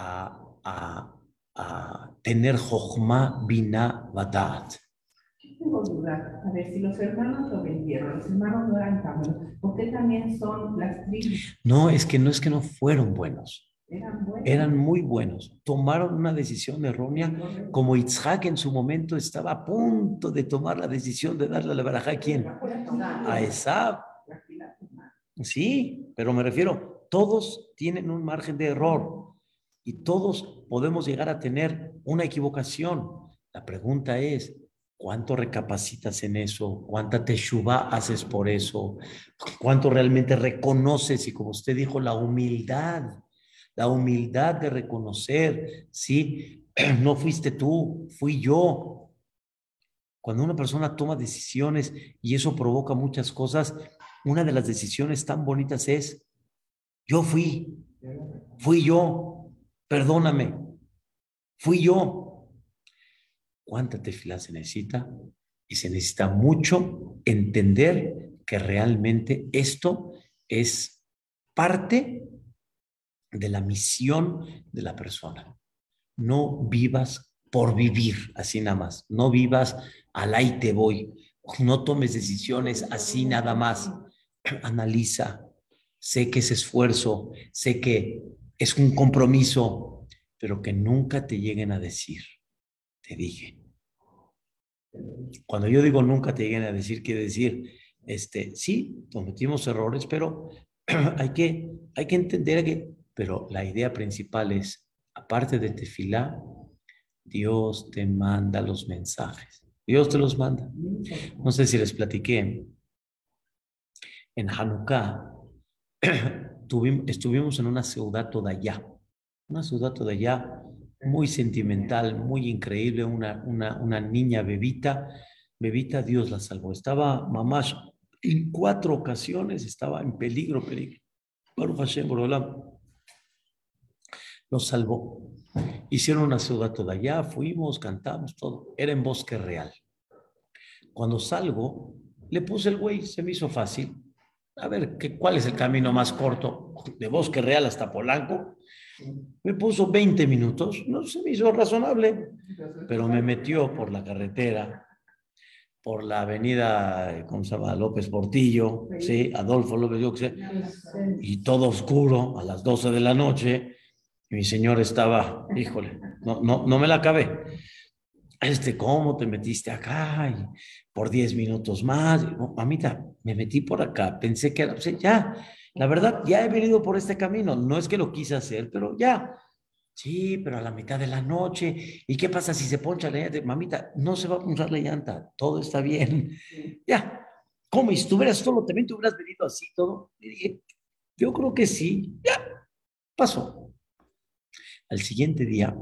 a, a, a tener Jochma Bina Badat. Tengo duda. A ver, si los hermanos lo vendieron, los hermanos no eran tan buenos, ¿por qué también son las tribus? No, es que no es que no fueron buenos. Eran, buenos. Eran muy buenos. Tomaron una decisión errónea, como Itzhak en su momento estaba a punto de tomar la decisión de darle la baraja a quién? A Esab. Sí, pero me refiero, todos tienen un margen de error. Y todos podemos llegar a tener una equivocación. La pregunta es, ¿cuánto recapacitas en eso? ¿Cuánta teshuva haces por eso? ¿Cuánto realmente reconoces? Y como usted dijo, la humildad, la humildad de reconocer, sí, <clears throat> no fuiste tú, fui yo. Cuando una persona toma decisiones y eso provoca muchas cosas, una de las decisiones tan bonitas es, yo fui, fui yo, perdóname, fui yo. ¿Cuánta tefilá se necesita? Y se necesita mucho entender que realmente esto es parte de la misión de la persona. No vivas por vivir así nada más. No vivas al ahí te voy. No tomes decisiones así nada más. Analiza. Sé que es esfuerzo. Sé que es un compromiso, pero que nunca te lleguen a decir, te dije. Cuando yo digo nunca te lleguen a decir, quiere decir, este, sí, cometimos errores, pero <clears throat> hay que, hay que entender que, pero la idea principal es, aparte de tefilá, Dios te manda los mensajes. Dios te los manda. No sé si les platiqué. En Hanukkah <clears throat> estuvimos en una ciudad toda allá. Una ciudad toda allá muy sentimental, muy increíble. Una, una, una niña bebita. Bebita, Dios la salvó. Estaba mamá en cuatro ocasiones, estaba en peligro, peligro. Baruch Hashem, Lo salvó. Hicieron una ciudad toda allá, fuimos, cantamos, todo. Era en Bosque Real. Cuando salgo, le puse el güey, se me hizo fácil. A ver, ¿qué, ¿cuál es el camino más corto de Bosque Real hasta Polanco? Me puso 20 minutos, no se me hizo razonable, pero me metió por la carretera, por la avenida, ¿cómo se llama? López Portillo, ¿sí? Adolfo López, yo y todo oscuro a las 12 de la noche, y mi señor estaba, híjole, no, no, no me la acabé. Este, ¿cómo te metiste acá? Y por 10 minutos más. mamita, me metí por acá, pensé que era, o sea, ya, la verdad, ya he venido por este camino. No es que lo quise hacer, pero ya. Sí, pero a la mitad de la noche. ¿Y qué pasa si se poncha la llanta? Mamita, no se va a ponchar la llanta. Todo está bien. Ya. ¿Cómo? Y si tuvieras solo, también te hubieras venido así todo. Y dije, yo creo que sí. Ya. Pasó. Al siguiente día,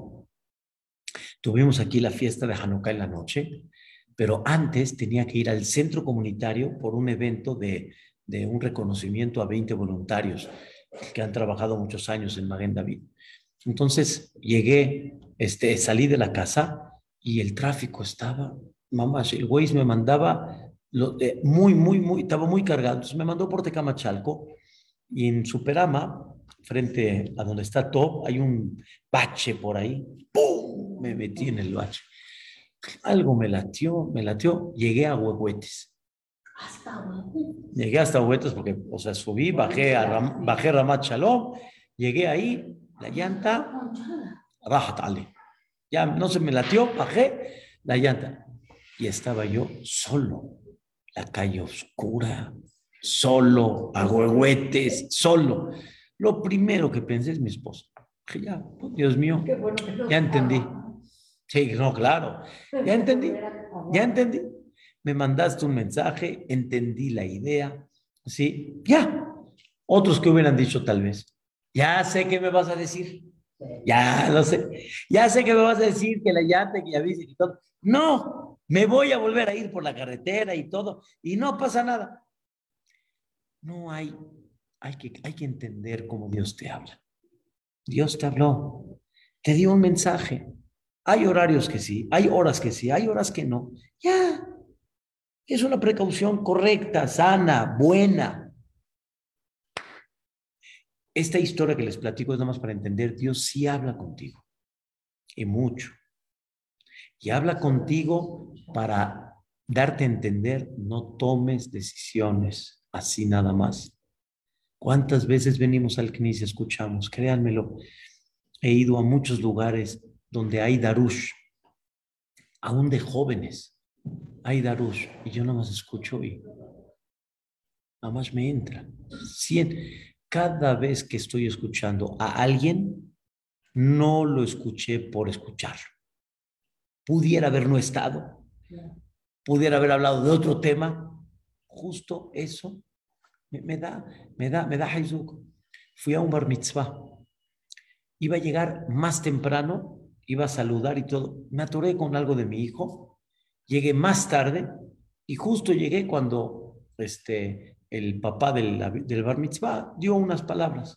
tuvimos aquí la fiesta de Hanukkah en la noche, pero antes tenía que ir al centro comunitario por un evento de, un reconocimiento a 20 voluntarios que han trabajado muchos años en Maguen David. Entonces llegué, este, salí de la casa y el tráfico estaba, mamá, el Waze me mandaba lo, muy, muy, muy, estaba muy cargado. Entonces me mandó por Tecamachalco y en Superama frente a donde está Top, hay un bache por ahí. ¡Pum! Me metí en el bache. Algo me latió, me latió. Llegué a Huehuetes. Llegué hasta Huehuetes porque, o sea, subí, bajé, a bajé Ramat Shalom, llegué ahí, la llanta, Rajatale. Ya no se me latió, bajé la llanta. Y estaba yo solo, la calle oscura, solo, a huehuetes, solo. Lo primero que pensé es mi esposa. Dije, ya, pues, Dios mío, ya entendí. Sí, no, claro, ya entendí, ya entendí. Me mandaste un mensaje, entendí la idea, sí, ya. Otros que hubieran dicho tal vez, ya sé qué me vas a decir, ya lo sé, ya sé que me vas a decir que la llanta, que ya viste y todo. No, me voy a volver a ir por la carretera y todo, y no pasa nada. No hay hay que, hay que entender cómo Dios te habla. Dios te habló, te dio un mensaje. Hay horarios que sí, hay horas que sí, hay horas que no. Ya, es una precaución correcta, sana, buena. Esta historia que les platico es nada más para entender, Dios sí habla contigo, y mucho. Y habla contigo para darte a entender, no tomes decisiones así nada más. ¿Cuántas veces venimos al CNIS y escuchamos? Créanmelo, he ido a muchos lugares donde hay darush, aún de jóvenes, hay darush, y yo nada más escucho y nada más me entra. Cien, cada vez que estoy escuchando a alguien, no lo escuché por escuchar. Pudiera haber no estado, pudiera haber hablado de otro tema, justo eso me, da, me da, me da Haizuk. Fui a un bar mitzvah. Iba a llegar más temprano, iba a saludar y todo. Me atoré con algo de mi hijo. Llegué más tarde y justo llegué cuando este, el papá del, del bar mitzvah dio unas palabras.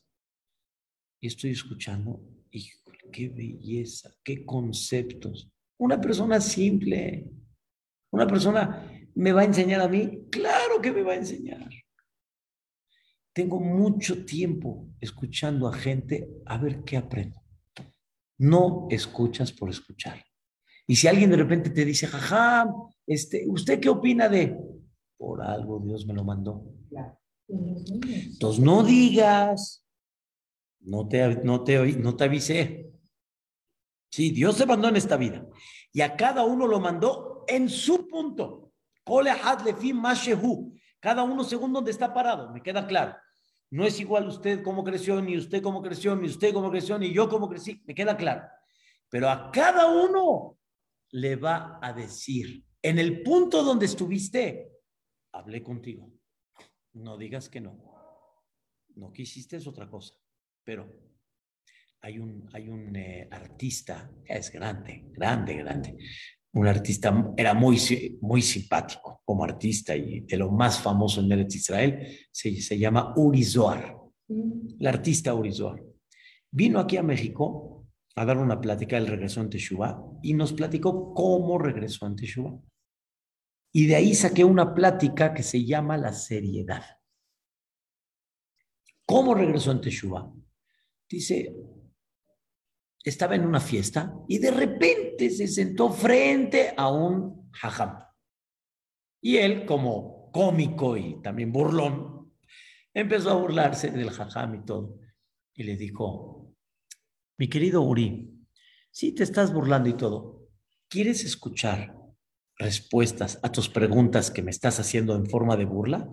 Y estoy escuchando, híjole, qué belleza, qué conceptos. Una persona simple, una persona me va a enseñar a mí, claro que me va a enseñar. Tengo mucho tiempo escuchando a gente a ver qué aprendo. No escuchas por escuchar. Y si alguien de repente te dice, jaja, este, ¿usted qué opina de? Por algo Dios me lo mandó. Entonces no digas, no te, no te, no te avisé. Sí, Dios se mandó en esta vida. Y a cada uno lo mandó en su punto. Cada uno según donde está parado, me queda claro. No es igual usted cómo creció, ni usted cómo creció, ni usted cómo creció, ni yo cómo crecí, me queda claro. Pero a cada uno le va a decir En el punto donde estuviste, hablé contigo. No digas que no. No quisiste es otra cosa. Pero hay un, hay un eh, artista, es grande, grande, grande. Un artista, era muy, muy simpático como artista y de lo más famoso en Eretz Israel, se, se llama Uri Zohar. El artista Uri Zohar. Vino aquí a México a dar una plática, él regresó en Teshuvah y nos platicó cómo regresó en Teshuvah. Y de ahí saqué una plática que se llama la seriedad. ¿Cómo regresó en Teshuvah? Dice, estaba en una fiesta y de repente se sentó frente a un jajam. Y él, como cómico y también burlón, empezó a burlarse del jajam y todo. Y le dijo, mi querido Uri, si te estás burlando y todo, ¿quieres escuchar respuestas a tus preguntas que me estás haciendo en forma de burla?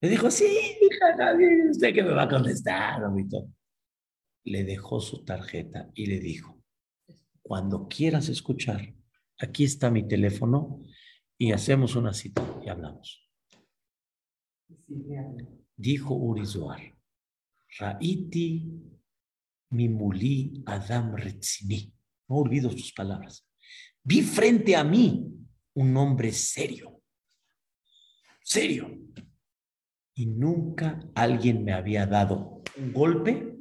Le dijo, sí, jajam, usted que me va a contestar, y todo le dejó su tarjeta y le dijo, cuando quieras escuchar, aquí está mi teléfono y hacemos una cita y hablamos. Dijo Urizoar, Raiti Mimuli Adam Retzini. No olvido sus palabras. Vi frente a mí un hombre serio, serio. Y nunca alguien me había dado un golpe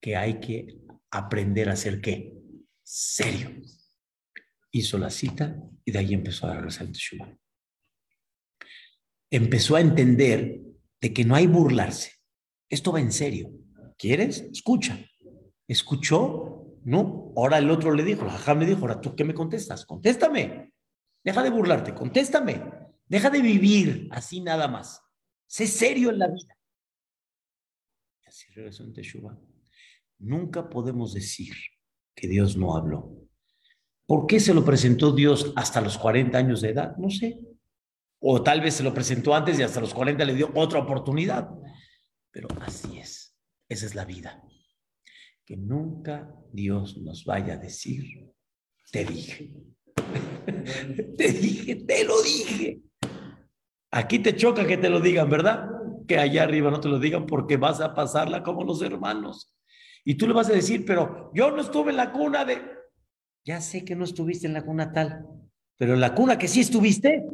que hay que aprender a ser qué? Serio. Hizo la cita y de ahí empezó a regresar el Teshuvah. Empezó a entender de que no hay burlarse. Esto va en serio. ¿Quieres? Escucha. ¿Escuchó? No. Ahora el otro le dijo, jajam le dijo, ahora tú qué me contestas? Contéstame. Deja de burlarte, contéstame. Deja de vivir así nada más. Sé serio en la vida. Y así regresó en Teshuvah. Nunca podemos decir que Dios no habló. ¿Por qué se lo presentó Dios hasta los 40 años de edad? No sé. O tal vez se lo presentó antes y hasta los 40 le dio otra oportunidad. Pero así es. Esa es la vida. Que nunca Dios nos vaya a decir, te dije. <laughs> te dije, te lo dije. Aquí te choca que te lo digan, ¿verdad? Que allá arriba no te lo digan porque vas a pasarla como los hermanos. Y tú le vas a decir, pero yo no estuve en la cuna de... Ya sé que no estuviste en la cuna tal, pero en la cuna que sí estuviste,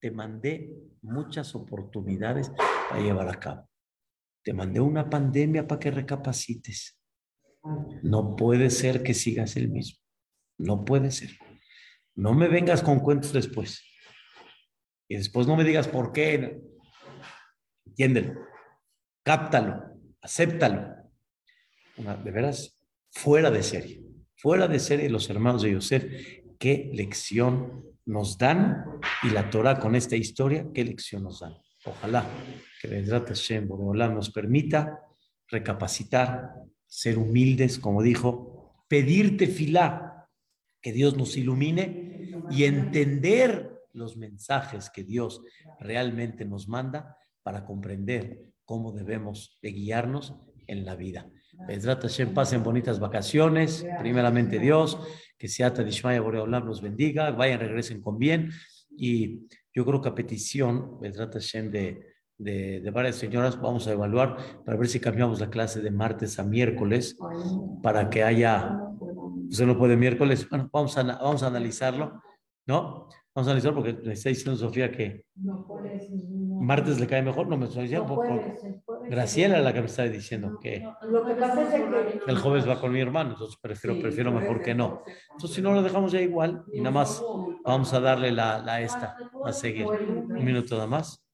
te mandé muchas oportunidades para llevar a cabo. Te mandé una pandemia para que recapacites. No puede ser que sigas el mismo. No puede ser. No me vengas con cuentos después. Y después no me digas por qué. Entiéndelo. Cáptalo. Acéptalo de veras, fuera de serie, fuera de serie los hermanos de Yosef, qué lección nos dan y la Torah con esta historia, qué lección nos dan. Ojalá que Vedrat Hashem nos permita recapacitar, ser humildes, como dijo, pedirte filá, que Dios nos ilumine y entender los mensajes que Dios realmente nos manda para comprender cómo debemos de guiarnos en la vida. Bezrat Hashem, pasen bonitas vacaciones, primeramente Dios, que Seata Dishmaya Boreolam los bendiga, vayan, regresen con bien. Y yo creo que a petición, Bezrat Hashem, de, de, de, varias señoras, vamos a evaluar para ver si cambiamos la clase de martes a miércoles, para que haya, usted no puede miércoles, bueno, vamos a, vamos a analizarlo, ¿no? Vamos a analizarlo porque me está diciendo Sofía que martes le cae mejor, no me estoy diciendo. Graciela es la que me está diciendo que, el jueves va con mi hermano, entonces prefiero, prefiero mejor que no. Entonces, si no lo dejamos ya igual y nada más vamos a darle la, la esta, a seguir. Un minuto nada más.